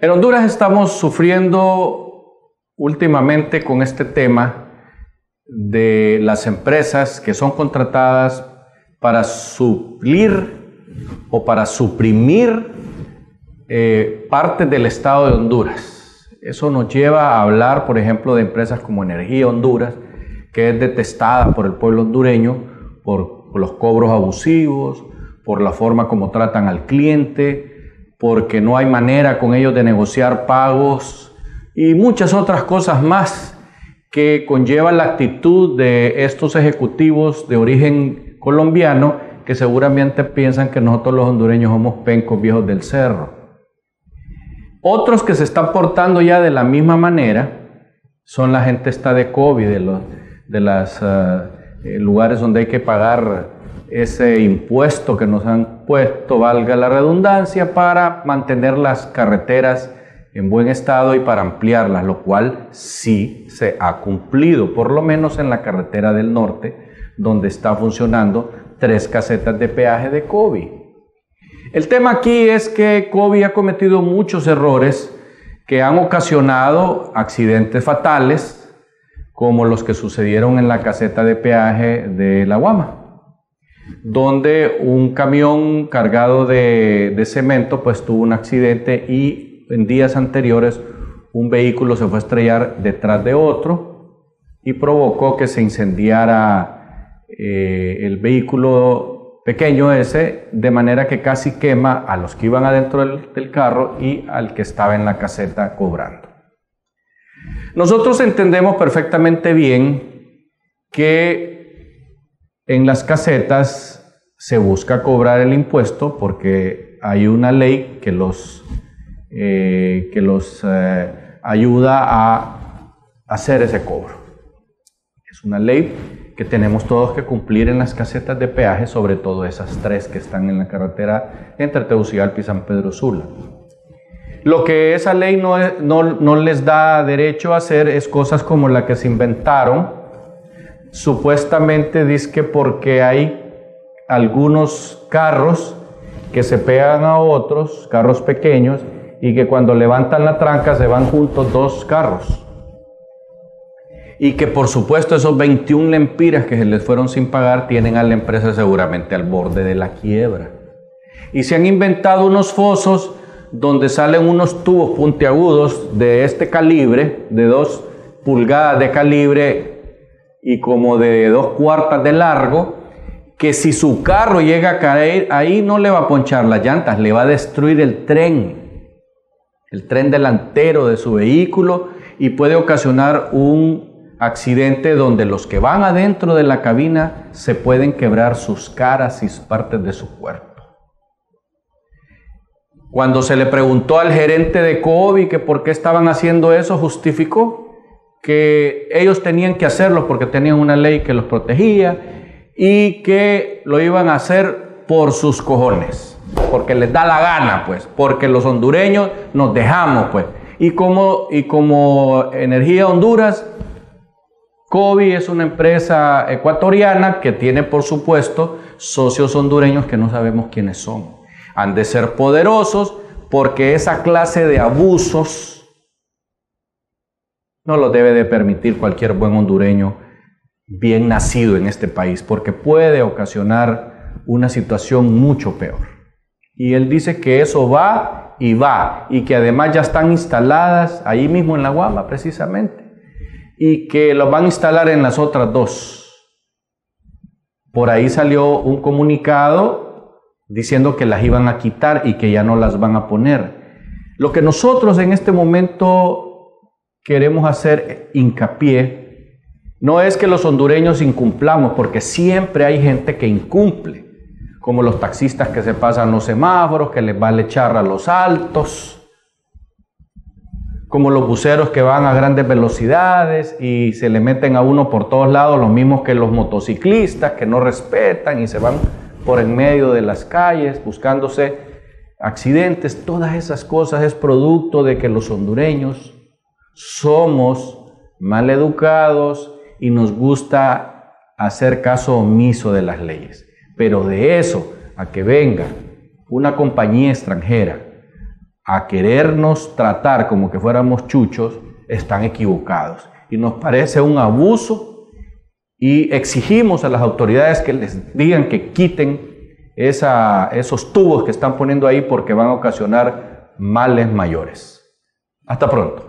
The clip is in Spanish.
En Honduras estamos sufriendo últimamente con este tema de las empresas que son contratadas para suplir o para suprimir eh, parte del Estado de Honduras. Eso nos lleva a hablar, por ejemplo, de empresas como Energía Honduras, que es detestada por el pueblo hondureño por los cobros abusivos, por la forma como tratan al cliente, porque no hay manera con ellos de negociar pagos y muchas otras cosas más que conllevan la actitud de estos ejecutivos de origen colombiano que seguramente piensan que nosotros los hondureños somos pencos viejos del cerro. Otros que se están portando ya de la misma manera son la gente esta de COVID, de los de los eh, lugares donde hay que pagar ese impuesto que nos han puesto, valga la redundancia, para mantener las carreteras en buen estado y para ampliarlas, lo cual sí se ha cumplido, por lo menos en la carretera del norte, donde está funcionando tres casetas de peaje de COVID. El tema aquí es que COVID ha cometido muchos errores que han ocasionado accidentes fatales, como los que sucedieron en la caseta de peaje de La Guama donde un camión cargado de, cemento pues tuvo un accidente y en días anteriores un vehículo se fue a estrellar detrás de otro y provocó que se incendiara eh, el vehículo pequeño ese, de manera que casi quema a los que iban adentro del carro y al que estaba en la caseta cobrando. Nosotros entendemos perfectamente bien que en las casetas se busca cobrar el impuesto porque hay una ley que los, eh, que los eh, ayuda a hacer ese cobro. Es una ley que tenemos todos que cumplir en las casetas de peaje, sobre todo esas tres que están en la carretera entre Tegucigalpa y San Pedro Sula. Lo que esa ley no, no, no les da derecho a hacer es cosas como la que se inventaron supuestamente dice que porque hay algunos carros que se pegan a otros, carros pequeños, y que cuando levantan la tranca se van juntos dos carros. Y que por supuesto esos 21 lempiras que se les fueron sin pagar tienen a la empresa seguramente al borde de la quiebra. Y se han inventado unos fosos donde salen unos tubos puntiagudos de este calibre, de dos pulgadas de calibre, y como de dos cuartas de largo, que si su carro llega a caer ahí no le va a ponchar las llantas, le va a destruir el tren, el tren delantero de su vehículo y puede ocasionar un accidente donde los que van adentro de la cabina se pueden quebrar sus caras y partes de su cuerpo. Cuando se le preguntó al gerente de COVID que por qué estaban haciendo eso, justificó que ellos tenían que hacerlo porque tenían una ley que los protegía y que lo iban a hacer por sus cojones, porque les da la gana, pues, porque los hondureños nos dejamos, pues. Y como, y como Energía Honduras, COBI es una empresa ecuatoriana que tiene, por supuesto, socios hondureños que no sabemos quiénes son. Han de ser poderosos porque esa clase de abusos no lo debe de permitir cualquier buen hondureño bien nacido en este país, porque puede ocasionar una situación mucho peor. Y él dice que eso va y va, y que además ya están instaladas ahí mismo en la Guama, precisamente, y que lo van a instalar en las otras dos. Por ahí salió un comunicado diciendo que las iban a quitar y que ya no las van a poner. Lo que nosotros en este momento queremos hacer hincapié no es que los hondureños incumplamos, porque siempre hay gente que incumple, como los taxistas que se pasan los semáforos, que les vale echar a los altos, como los buceros que van a grandes velocidades y se le meten a uno por todos lados, los mismos que los motociclistas que no respetan y se van por en medio de las calles buscándose accidentes, todas esas cosas es producto de que los hondureños somos mal educados y nos gusta hacer caso omiso de las leyes. Pero de eso a que venga una compañía extranjera a querernos tratar como que fuéramos chuchos, están equivocados. Y nos parece un abuso y exigimos a las autoridades que les digan que quiten esos tubos que están poniendo ahí porque van a ocasionar males mayores. Hasta pronto.